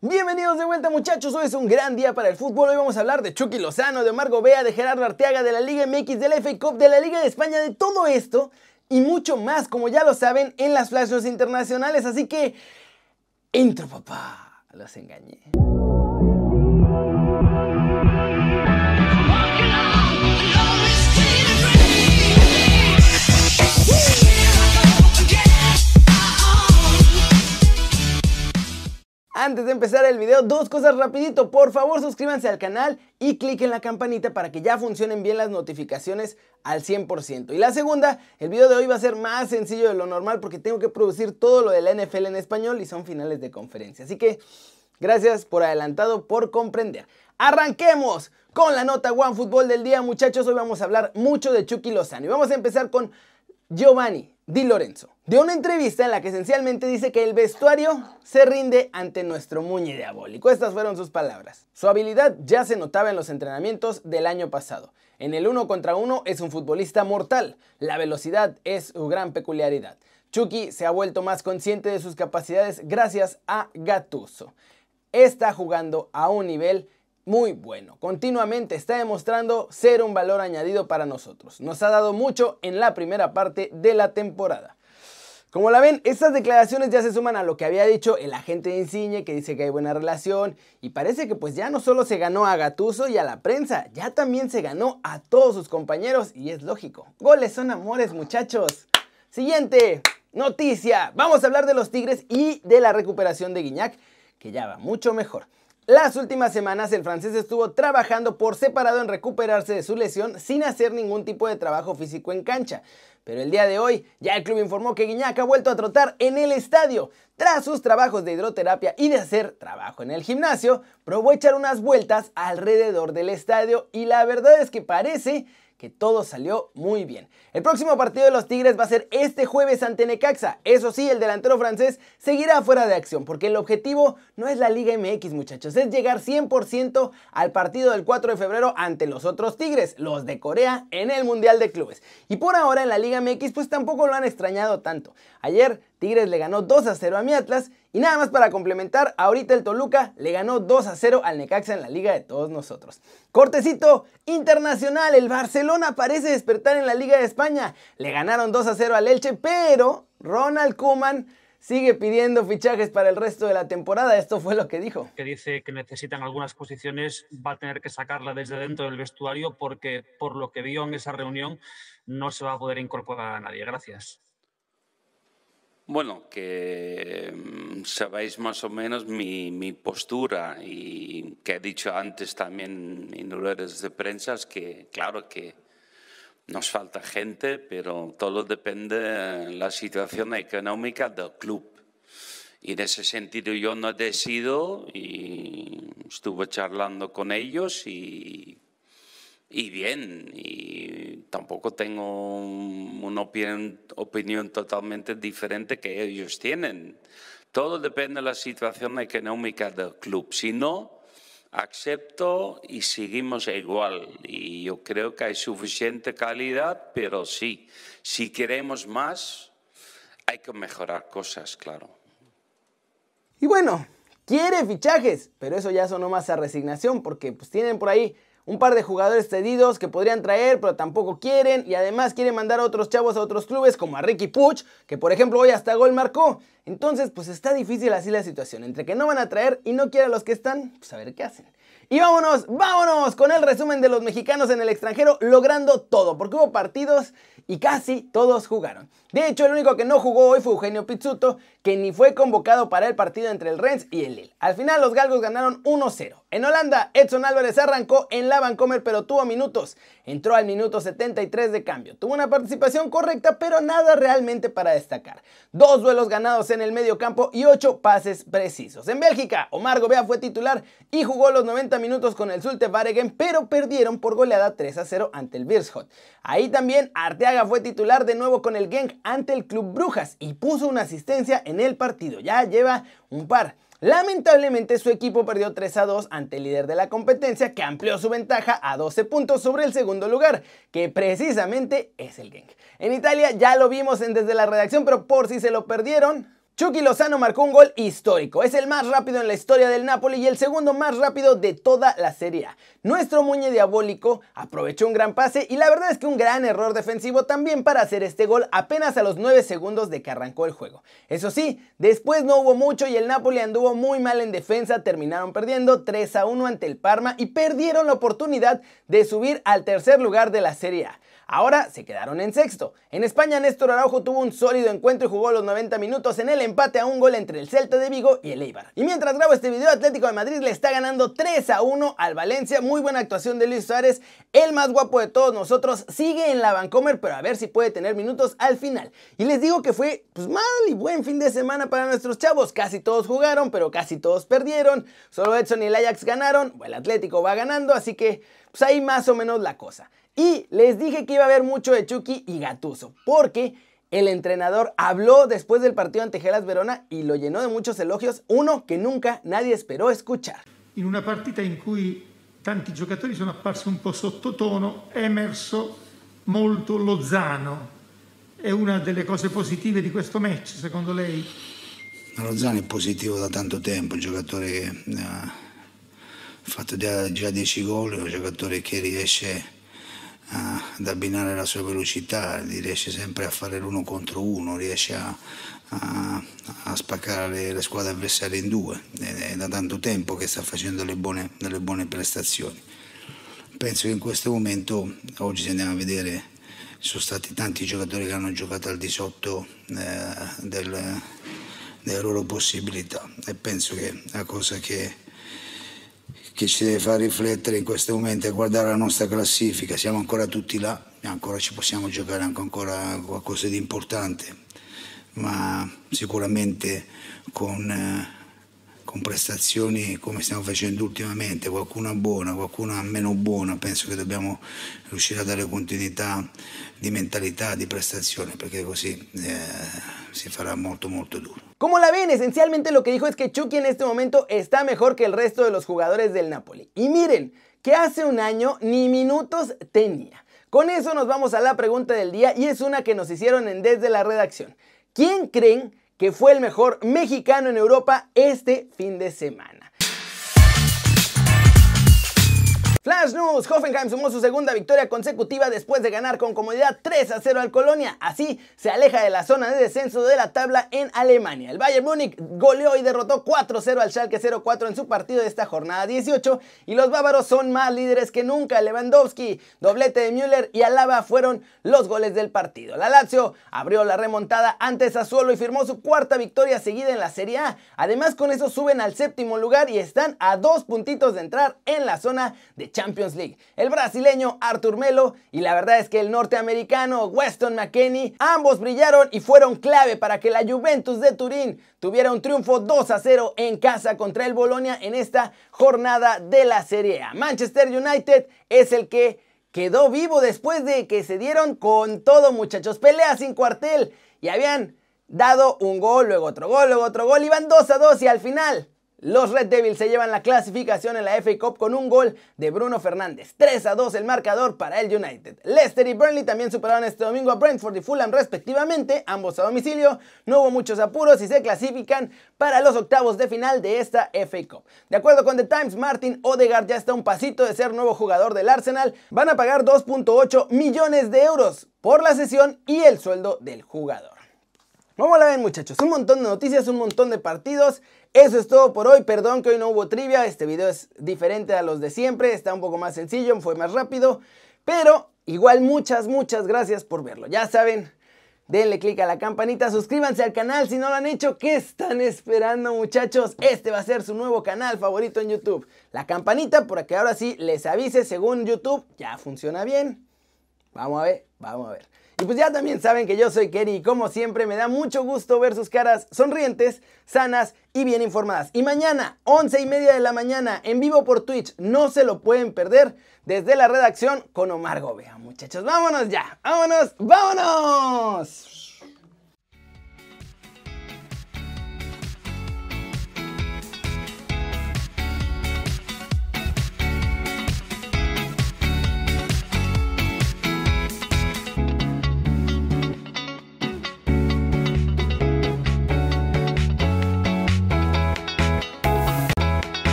Bienvenidos de vuelta muchachos, hoy es un gran día para el fútbol, hoy vamos a hablar de Chucky Lozano, de Margo Bea, de Gerardo Arteaga, de la Liga MX, de la FA Cup, de la Liga de España, de todo esto y mucho más, como ya lo saben, en las flashes internacionales, así que... Intro papá, los engañé. Antes de empezar el video, dos cosas rapidito. Por favor, suscríbanse al canal y cliquen la campanita para que ya funcionen bien las notificaciones al 100%. Y la segunda, el video de hoy va a ser más sencillo de lo normal porque tengo que producir todo lo de la NFL en español y son finales de conferencia. Así que gracias por adelantado por comprender. Arranquemos con la nota One Fútbol del día, muchachos. Hoy vamos a hablar mucho de Chucky Lozano y vamos a empezar con Giovanni Di Lorenzo, de una entrevista en la que esencialmente dice que el vestuario se rinde ante nuestro muñe diabólico. Estas fueron sus palabras. Su habilidad ya se notaba en los entrenamientos del año pasado. En el uno contra uno es un futbolista mortal. La velocidad es su gran peculiaridad. Chucky se ha vuelto más consciente de sus capacidades gracias a Gattuso. Está jugando a un nivel muy bueno. Continuamente está demostrando ser un valor añadido para nosotros. Nos ha dado mucho en la primera parte de la temporada. Como la ven, estas declaraciones ya se suman a lo que había dicho el agente de Insigne, que dice que hay buena relación, y parece que pues ya no solo se ganó a Gatuso y a la prensa, ya también se ganó a todos sus compañeros, y es lógico. Goles son amores, muchachos. Siguiente noticia. Vamos a hablar de los Tigres y de la recuperación de Guiñac, que ya va mucho mejor. Las últimas semanas el francés estuvo trabajando por separado en recuperarse de su lesión sin hacer ningún tipo de trabajo físico en cancha. Pero el día de hoy ya el club informó que Guiñac ha vuelto a trotar en el estadio. Tras sus trabajos de hidroterapia y de hacer trabajo en el gimnasio, probó echar unas vueltas alrededor del estadio y la verdad es que parece que todo salió muy bien. El próximo partido de los Tigres va a ser este jueves ante Necaxa. Eso sí, el delantero francés seguirá fuera de acción porque el objetivo no es la Liga MX, muchachos, es llegar 100% al partido del 4 de febrero ante los otros Tigres, los de Corea, en el Mundial de Clubes. Y por ahora en la Liga MX pues tampoco lo han extrañado tanto. Ayer Tigres le ganó 2 a 0 a mi Atlas y nada más para complementar, ahorita el Toluca le ganó 2 a 0 al Necaxa en la liga de todos nosotros. Cortecito internacional, el Barcelona parece despertar en la Liga de España. Le ganaron 2 a 0 al Elche, pero Ronald Koeman sigue pidiendo fichajes para el resto de la temporada. Esto fue lo que dijo. Que dice que necesitan algunas posiciones, va a tener que sacarla desde dentro del vestuario porque por lo que vio en esa reunión no se va a poder incorporar a nadie. Gracias. Bueno, que mm, sabéis más o menos mi, postura y que he dicho antes también en redes de prensa es que, claro que nos falta gente, pero todo depende de la situación económica del club. Y en ese sentido yo no decido y estuve charlando con ellos y y bien, y tampoco tengo una opinión, totalmente diferente que ellos tienen. Todo depende de la situación económica del club. Si no, acepto y seguimos igual. Y yo creo que hay suficiente calidad, pero sí, si queremos más, hay que mejorar cosas, claro. Y bueno, quiere fichajes, pero eso ya sonó más a resignación porque pues tienen por ahí un par de jugadores cedidos que podrían traer, pero tampoco quieren. Y además quieren mandar a otros chavos a otros clubes, como a Ricky Puch, que por ejemplo hoy hasta gol marcó. Entonces, pues está difícil así la situación. Entre que no van a traer y no quieren a los que están, pues a ver qué hacen. Y vámonos, vámonos con el resumen de los mexicanos en el extranjero logrando todo, porque hubo partidos y casi todos jugaron. De hecho, el único que no jugó hoy fue Eugenio Pizzuto, que ni fue convocado para el partido entre el Rennes y el Lille. Al final los galgos ganaron 1-0. En Holanda, Edson Álvarez arrancó en la Vancomer pero tuvo minutos. Entró al minuto 73 de cambio. Tuvo una participación correcta, pero nada realmente para destacar. Dos duelos ganados en el medio campo y ocho pases precisos. En Bélgica, Omar Gobea fue titular y jugó los 90 minutos con el Zulte Waregem, pero perdieron por goleada 3-0 ante el Beerschot. Ahí también Arteaga fue titular de nuevo con el Genk ante el Club Brujas y puso una asistencia en el partido. Ya lleva un par. Lamentablemente su equipo perdió 3 a 2 ante el líder de la competencia que amplió su ventaja a 12 puntos sobre el segundo lugar, que precisamente es el Genk. En Italia ya lo vimos en desde la redacción, pero por si se lo perdieron, Chucky Lozano marcó un gol histórico, es el más rápido en la historia del Napoli y el segundo más rápido de toda la Serie. Nuestro muñe diabólico aprovechó un gran pase y la verdad es que un gran error defensivo también para hacer este gol apenas a los 9 segundos de que arrancó el juego. Eso sí, después no hubo mucho y el Napoli anduvo muy mal en defensa, terminaron perdiendo 3 a 1 ante el Parma y perdieron la oportunidad de subir al tercer lugar de la Serie A. Ahora se quedaron en sexto. En España, Néstor Araujo tuvo un sólido encuentro y jugó los 90 minutos en el empate a un gol entre el Celta de Vigo y el Eibar. Y mientras grabo este video, Atlético de Madrid le está ganando 3 a 1 al Valencia. Muy buena actuación de Luis Suárez, el más guapo de todos nosotros. Sigue en la Vancomer, pero a ver si puede tener minutos al final. Y les digo que fue pues, mal y buen fin de semana para nuestros chavos. Casi todos jugaron, pero casi todos perdieron. Solo Edson y el Ajax ganaron. El Atlético va ganando, así que pues ahí más o menos la cosa. Y les dije que iba a haber mucho de Chucky y Gatuso, porque el entrenador habló después del partido ante Gelas Verona y lo llenó de muchos elogios, uno que nunca nadie esperó escuchar. In una partita in cui tanti giocatori sono apparsi un po' sottotono, è emerso molto Lozano. È una delle cose positive di questo match, secondo lei? Lozano è positivo da tanto tempo, un giocatore che eh, ha fatto già 10 gol, un giocatore che riesce ad abbinare la sua velocità, riesce sempre a fare l'uno contro uno, riesce a, a, a spaccare le, le, squadre avversarie in due, è, è, da tanto tempo che sta facendo delle buone, delle buone prestazioni. Penso che in questo momento, oggi se andiamo a vedere, ci sono stati tanti giocatori che hanno giocato al di sotto eh, del, delle loro possibilità e penso che la cosa che che ci deve far riflettere in questo momento è guardare la nostra classifica, siamo ancora tutti là, ancora ci possiamo giocare anche ancora qualcosa di importante, ma sicuramente con, eh, con prestazioni come stiamo facendo ultimamente, qualcuna buona, qualcuna meno buona, penso che dobbiamo riuscire a dare continuità di mentalità, di prestazione, perché così eh, si farà molto molto duro. Como la ven, esencialmente lo que dijo es que Chucky en este momento está mejor que el resto de los jugadores del Napoli. Y miren, que hace un año ni minutos tenía. Con eso nos vamos a la pregunta del día y es una que nos hicieron en desde la redacción. ¿Quién creen que fue el mejor mexicano en Europa este fin de semana? News, Hoffenheim sumó su segunda victoria consecutiva después de ganar con comodidad 3 a 0 al Colonia. Así se aleja de la zona de descenso de la tabla en Alemania. El Bayern Múnich goleó y derrotó 4-0 al Schalke 0-4 en su partido de esta jornada 18 y los bávaros son más líderes que nunca. Lewandowski, doblete de Müller y Alaba fueron los goles del partido. La Lazio abrió la remontada ante Sassuolo y firmó su cuarta victoria seguida en la Serie A. Además con eso suben al séptimo lugar y están a dos puntitos de entrar en la zona de Champions El brasileño Artur Melo y la verdad es que el norteamericano Weston McKenney ambos brillaron y fueron clave para que la Juventus de Turín tuviera un triunfo 2 a 0 en casa contra el Bolonia en esta jornada de la Serie A. Manchester United es el que quedó vivo después de que se dieron con todo muchachos, pelea sin cuartel y habían dado un gol, luego otro gol, luego otro gol, iban 2 a 2 y al final los Red Devils se llevan la clasificación en la FA Cup con un gol de Bruno Fernández. 3 a 2 el marcador para el United. Leicester y Burnley también superaron este domingo a Brentford y Fulham respectivamente, ambos a domicilio. No hubo muchos apuros y se clasifican para los octavos de final de esta FA Cup. De acuerdo con The Times, Martin Odegaard ya está un pasito de ser nuevo jugador del Arsenal. Van a pagar 2.8 millones de euros por la sesión y el sueldo del jugador. ¿Cómo la ven muchachos? Un montón de noticias, un montón de partidos. Eso es todo por hoy. Perdón que hoy no hubo trivia. Este video es diferente a los de siempre. Está un poco más sencillo, fue más rápido. Pero igual muchas, muchas gracias por verlo. Ya saben, denle click a la campanita, suscríbanse al canal si no lo han hecho. ¿Qué están esperando muchachos? Este va a ser su nuevo canal favorito en YouTube. La campanita para que ahora sí les avise según YouTube ya funciona bien. Vamos a ver, vamos a ver. Y pues ya también saben que yo soy Kerry y como siempre me da mucho gusto ver sus caras sonrientes, sanas y bien informadas. Y mañana, 11 y media de la mañana, en vivo por Twitch, no se lo pueden perder desde la redacción con Omar Gobea. Muchachos, vámonos ya, vámonos, vámonos.